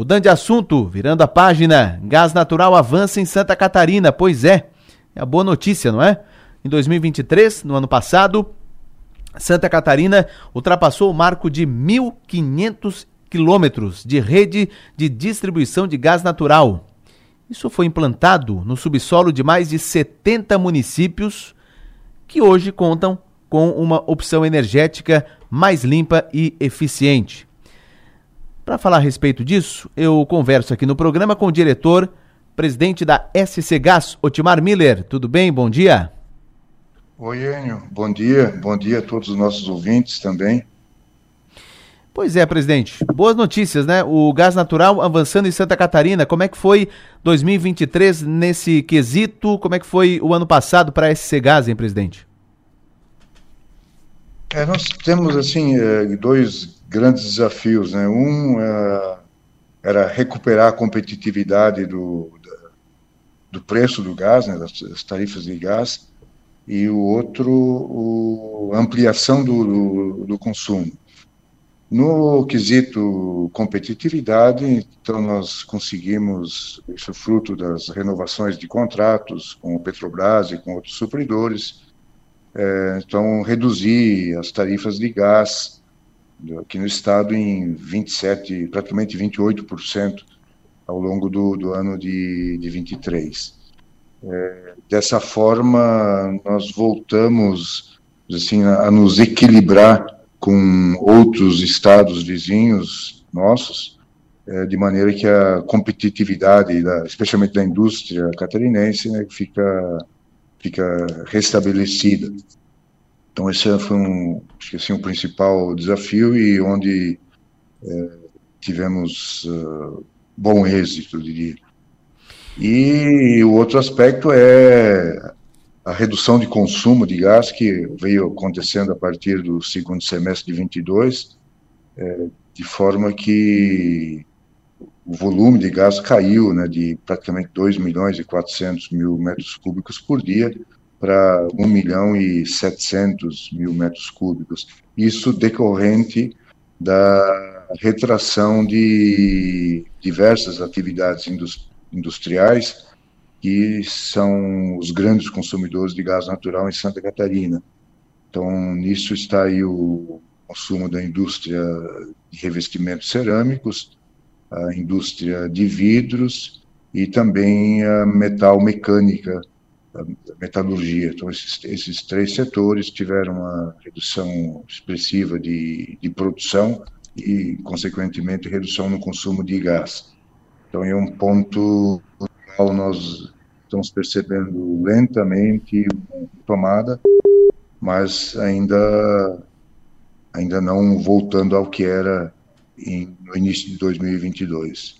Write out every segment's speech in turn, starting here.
Mudando de assunto, virando a página, gás natural avança em Santa Catarina. Pois é, é a boa notícia, não é? Em 2023, no ano passado, Santa Catarina ultrapassou o marco de 1.500 quilômetros de rede de distribuição de gás natural. Isso foi implantado no subsolo de mais de 70 municípios que hoje contam com uma opção energética mais limpa e eficiente. Para falar a respeito disso, eu converso aqui no programa com o diretor, presidente da SC Gás, Otimar Miller. Tudo bem? Bom dia. Oi, Enio. Bom dia. Bom dia a todos os nossos ouvintes também. Pois é, presidente. Boas notícias, né? O gás natural avançando em Santa Catarina. Como é que foi 2023 nesse quesito? Como é que foi o ano passado para a SC Gás, hein, presidente? É, nós temos assim é, dois grandes desafios, né? Um é, era recuperar a competitividade do, do preço do gás, né? das, tarifas de gás, e o outro, a ampliação do, do, do consumo. No quesito competitividade, então nós conseguimos, isso fruto das renovações de contratos com o Petrobras e com outros supridores, é, então, reduzir as tarifas de gás aqui no estado em 27, praticamente 28% ao longo do, do ano de, de 23. É, dessa forma, nós voltamos assim, a, nos equilibrar com outros estados vizinhos nossos, é, de maneira que a competitividade, da, especialmente da indústria catarinense, né, fica fica restabelecida. Então esse foi um, assim, o principal desafio e onde é, tivemos uh, bom êxito, diria. E o outro aspecto é a redução de consumo de gás que veio acontecendo a partir do segundo semestre de 22, é, de forma que o volume de gás caiu né, de praticamente 2 milhões e 400 mil metros cúbicos por dia para 1 milhão e 700 mil metros cúbicos. Isso decorrente da retração de diversas atividades industriais que são os grandes consumidores de gás natural em Santa Catarina. Então, nisso está aí o consumo da indústria de revestimentos cerâmicos, a indústria de vidros e também a metal mecânica, a metalurgia. Então, esses, esses três setores tiveram uma redução expressiva de, de produção e, consequentemente, redução no consumo de gás. Então, é um ponto qual nós estamos percebendo lentamente tomada, mas ainda ainda não voltando ao que era em, no início de 2022.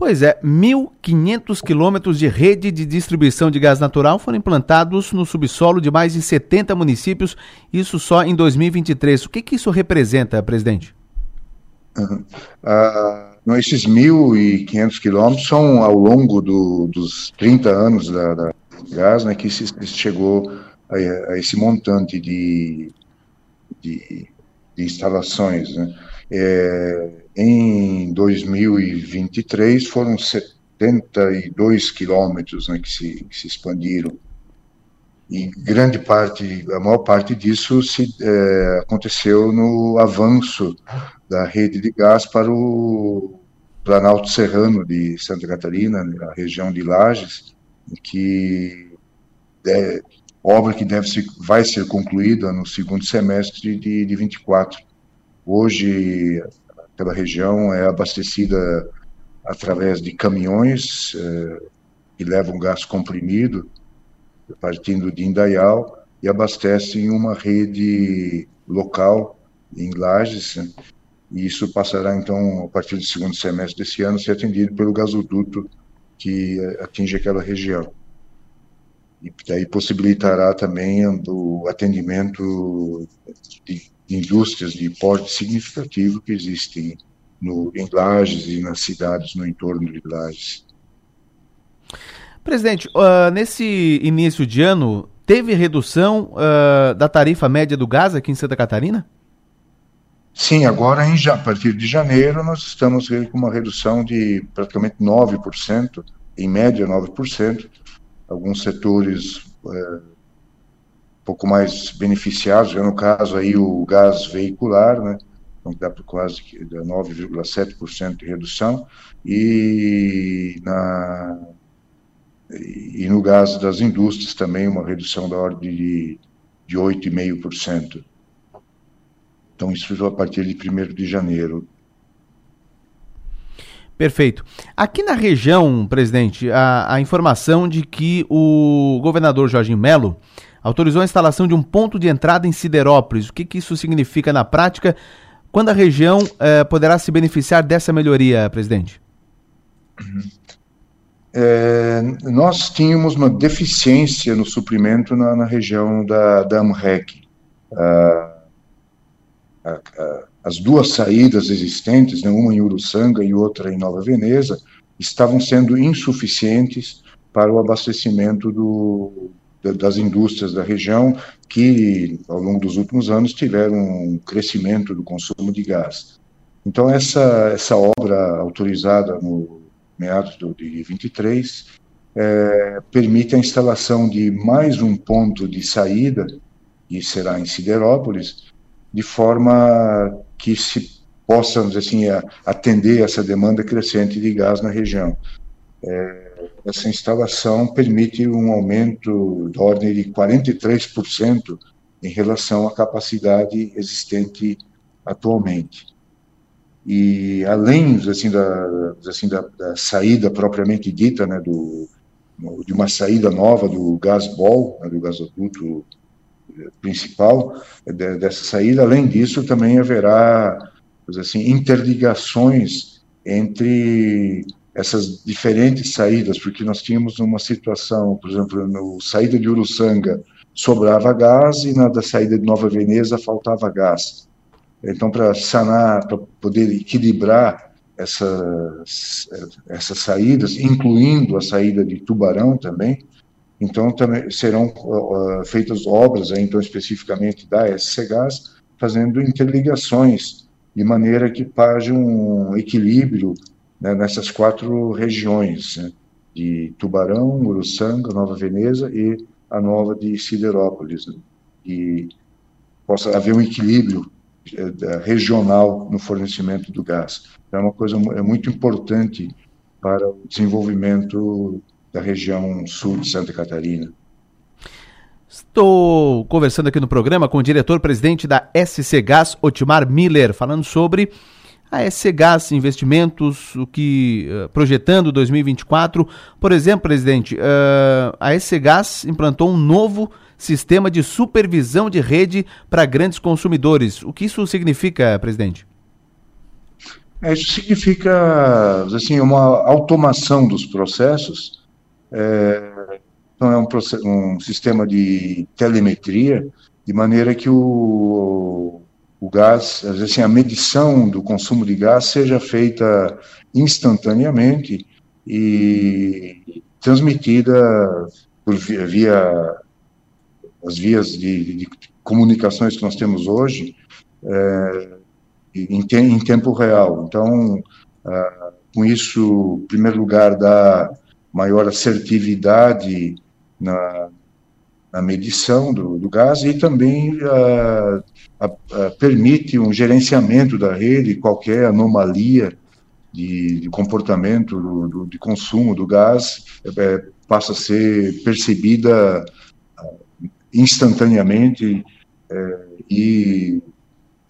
Pois é, 1.500 quilômetros de rede de distribuição de gás natural foram implantados no subsolo de mais de 70 municípios, isso só em 2023. O que, que isso representa, presidente? Uhum. Uh, esses 1.500 quilômetros são ao longo do, dos 30 anos da, da gás né, que se, chegou a, a, esse montante de, de, de instalações. Né? É, em 2023 foram 72 quilômetros né, que, se, que se expandiram. E grande parte, a maior parte disso se, é, aconteceu no avanço da rede de gás para o Planalto Serrano de Santa Catarina, a região de Lages, que é, obra que deve ser, vai ser concluída no segundo semestre de, de 24. Hoje, aquela região é abastecida através de caminhões eh, que levam gás comprimido, partindo de Indaial, e abastecem uma rede local em Lages, né? e isso passará, então, a partir do segundo semestre desse ano, ser atendido pelo gasoduto que atinge aquela região. E daí possibilitará também o atendimento de indústrias de porte significativo que existem no, em Lages e nas cidades no entorno de Lages. Presidente, uh, nesse início de ano, teve redução uh, da tarifa média do gás aqui em Santa Catarina? Sim, agora em, a partir de janeiro nós estamos com uma redução de praticamente 9%, em média 9%. Alguns setores um pouco mais beneficiados, no caso aí o gás veicular, né? Então dá para quase 9,7% de redução. E, na, e no gás das indústrias também uma redução da ordem de, de 8,5%. Então, isso a partir de 1 de janeiro. Perfeito. Aqui na região, presidente, a, a informação de que o governador Jorginho Melo autorizou a instalação de um ponto de entrada em Siderópolis. O que, que isso significa na prática? Quando a região eh, poderá se beneficiar dessa melhoria, presidente? É, nós tínhamos uma deficiência no suprimento na, na região da, da AMREC. Ah, a, a, as duas saídas existentes, né, uma em Uruçanga e outra em Nova Veneza, estavam sendo insuficientes para o abastecimento do, das indústrias da região, que ao longo dos últimos anos tiveram um crescimento do consumo de gás. Então, essa, essa obra autorizada no meados de 23 é, permite a instalação de mais um ponto de saída, e será em Siderópolis, de forma que se possa, assim, atender essa demanda crescente de gás na região. É, essa instalação permite um aumento da ordem de 43% em relação à capacidade existente atualmente. E além assim da, assim, da, da saída propriamente dita, né, do, de uma saída nova do gasbol, né, do gasoduto principal dessa saída. Além disso, também haverá assim interligações entre essas diferentes saídas, porque nós tínhamos uma situação, por exemplo, no saída de Uruçanga sobrava gás e na da saída de Nova Veneza faltava gás. Então, para sanar, para poder equilibrar essas, essas saídas, incluindo a saída de Tubarão também, então, também serão uh, feitas obras, aí, então, especificamente da SC Gás, fazendo interligações, de maneira que haja um equilíbrio né, nessas quatro regiões, né, de Tubarão, Uruçanga, Nova Veneza e a nova de Siderópolis, né, e possa haver um equilíbrio eh, regional no fornecimento do gás. Então, é uma coisa é muito importante para o desenvolvimento da região sul de Santa Catarina. Estou conversando aqui no programa com o diretor-presidente da SC Gás, Otimar Miller, falando sobre a SC Gás Investimentos, o que uh, projetando 2024. Por exemplo, presidente, uh, a SC Gás implantou um novo sistema de supervisão de rede para grandes consumidores. O que isso significa, presidente? É, isso significa assim uma automação dos processos é, então é um, um, sistema de telemetria, de maneira que o, o gás, assim, a medição do consumo de gás seja feita instantaneamente e transmitida por via, via as vias de, de, comunicações que nós temos hoje é, em, em, tempo real. Então, ah, com isso, em primeiro lugar, dá maior assertividade na, na medição do, do, gás e também uh, uh, permite um gerenciamento da rede, qualquer anomalia de, de comportamento do, do, de consumo do gás é, passa a ser percebida instantaneamente é, e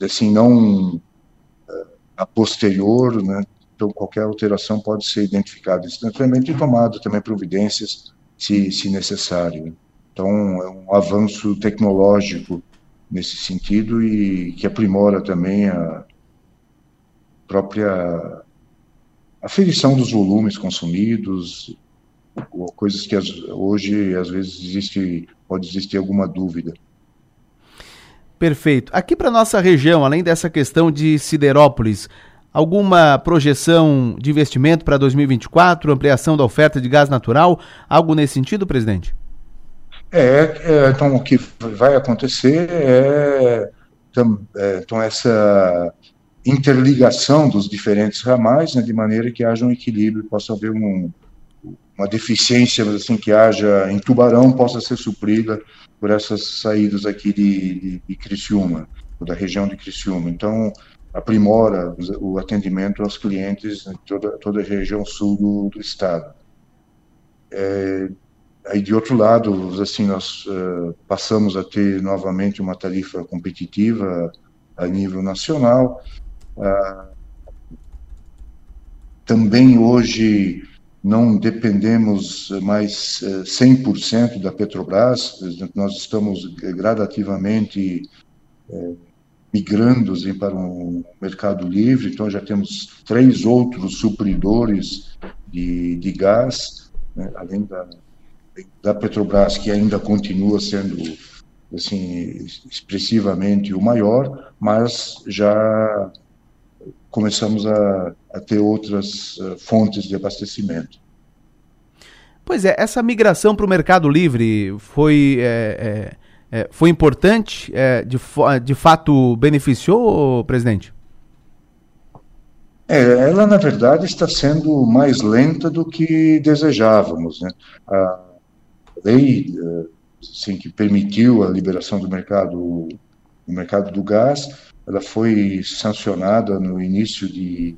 assim não a posterior, né, então qualquer alteração pode ser identificada instantaneamente e tomado também providências se, se necessário. Então é um avanço tecnológico nesse sentido e que aprimora também a própria aferição dos volumes consumidos, coisas que hoje às vezes existe, pode existir alguma dúvida. Perfeito. Aqui para nossa região, além dessa questão de Siderópolis, Alguma projeção de investimento para 2024, ampliação da oferta de gás natural, algo nesse sentido, presidente? É, é então o que vai acontecer é, é então essa interligação dos diferentes ramais, né, de maneira que haja um equilíbrio, possa haver um, uma deficiência, mas assim, que haja em Tubarão possa ser suprida por essas saídas aqui de, de, de Criciúma, da região de Criciúma. Então, aprimora o atendimento aos clientes em toda, toda a região sul do, do estado. É, aí, de outro lado, assim, nós uh, passamos a ter novamente uma tarifa competitiva a nível nacional. Uh, também hoje não dependemos mais 100% da Petrobras, nós estamos gradativamente é, migrando para um mercado livre, então já temos três outros supridores de, de gás, né, além da, da Petrobras, que ainda continua sendo assim expressivamente o maior, mas já começamos a, a ter outras uh, fontes de abastecimento. Pois é, essa migração para o Mercado Livre foi, é, é, é foi importante? É, de, de fato beneficiou, presidente? É, ela, na verdade, está sendo mais lenta do que desejávamos. Né? A lei assim, que permitiu a liberação do mercado, do mercado do gás ela foi sancionada no início de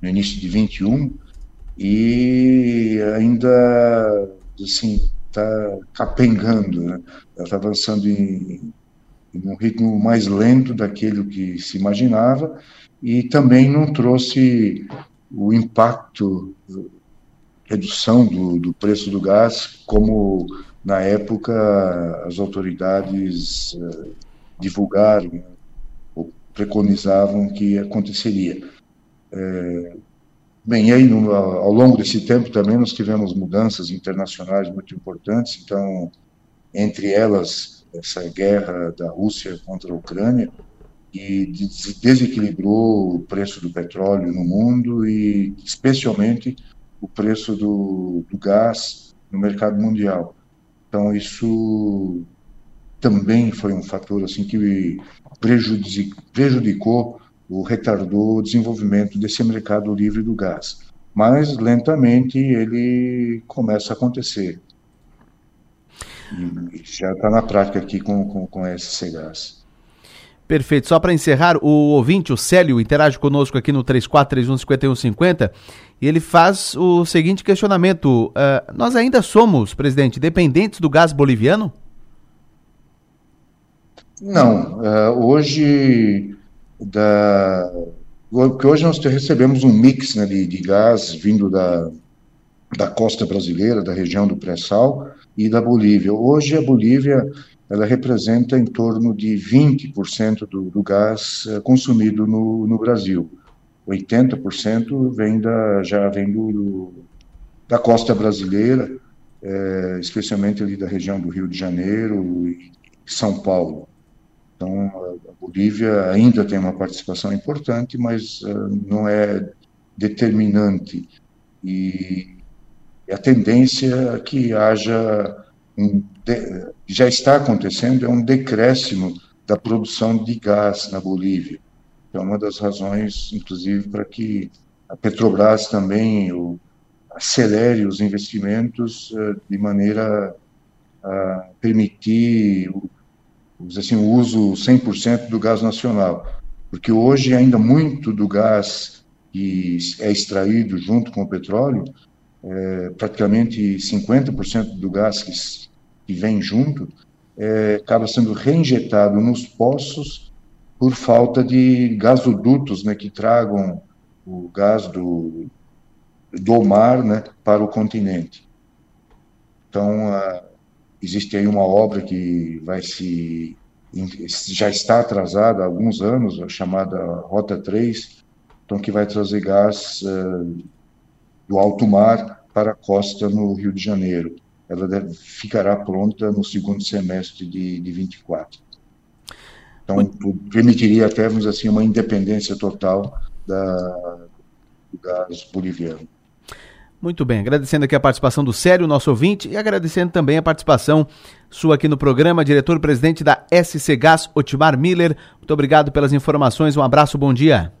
no início de 21 e ainda assim está capengando, né? Ela está avançando em, em um ritmo mais lento daquele que se imaginava e também não trouxe o impacto redução do, do preço do gás como na época as autoridades uh, divulgaram né? preconizavam que aconteceria. É, bem, e aí no, ao longo desse tempo também nós tivemos mudanças internacionais muito importantes, então, entre elas, essa guerra da Rússia contra a Ucrânia, e desequilibrou o preço do petróleo no mundo e, especialmente, o preço do, do gás no mercado mundial. Então, isso também foi um fator assim que prejudicou ou retardou o desenvolvimento desse mercado livre do gás. Mas lentamente ele começa a acontecer. E já está na prática aqui com, com, com SC Gás. Perfeito. Só para encerrar, o ouvinte, o Célio, interage conosco aqui no 3431-5150 e ele faz o seguinte questionamento: uh, Nós ainda somos, presidente, dependentes do gás boliviano? Não, uh, hoje da porque hoje nós recebemos um mix né, de, de, gás vindo da, da costa brasileira, da região do pré-sal e da Bolívia. Hoje a Bolívia ela representa em torno de 20% do, do gás uh, consumido no, no Brasil. 80% vem da, já vem do, do da costa brasileira, é, especialmente ali da região do Rio de Janeiro e São Paulo. Então, a Bolívia ainda tem uma participação importante, mas uh, não é determinante. E a tendência é que haja um de, já está acontecendo é um decréscimo da produção de gás na Bolívia. É uma das razões, inclusive, para que a Petrobras também o, acelere os investimentos uh, de maneira a permitir o assim, o uso 100% do gás nacional, porque hoje ainda muito do gás que é extraído junto com o petróleo, é, praticamente 50% do gás que, que vem junto, é, acaba sendo reinjetado nos poços por falta de gasodutos né, que tragam o gás do, do mar né, para o continente. Então, a, existe aí uma obra que vai se já está atrasada há alguns anos, a chamada Rota 3, então que vai trazer gás uh, do alto mar para a costa no Rio de Janeiro. Ela deve, ficará pronta no segundo semestre de, de 24. Então, permitiria até, vamos assim, uma independência total da, do gás boliviano. Muito bem, agradecendo aqui a participação do Sério, nosso ouvinte, e agradecendo também a participação sua aqui no programa, diretor-presidente da SC Gás, Otimar Miller. Muito obrigado pelas informações, um abraço, bom dia.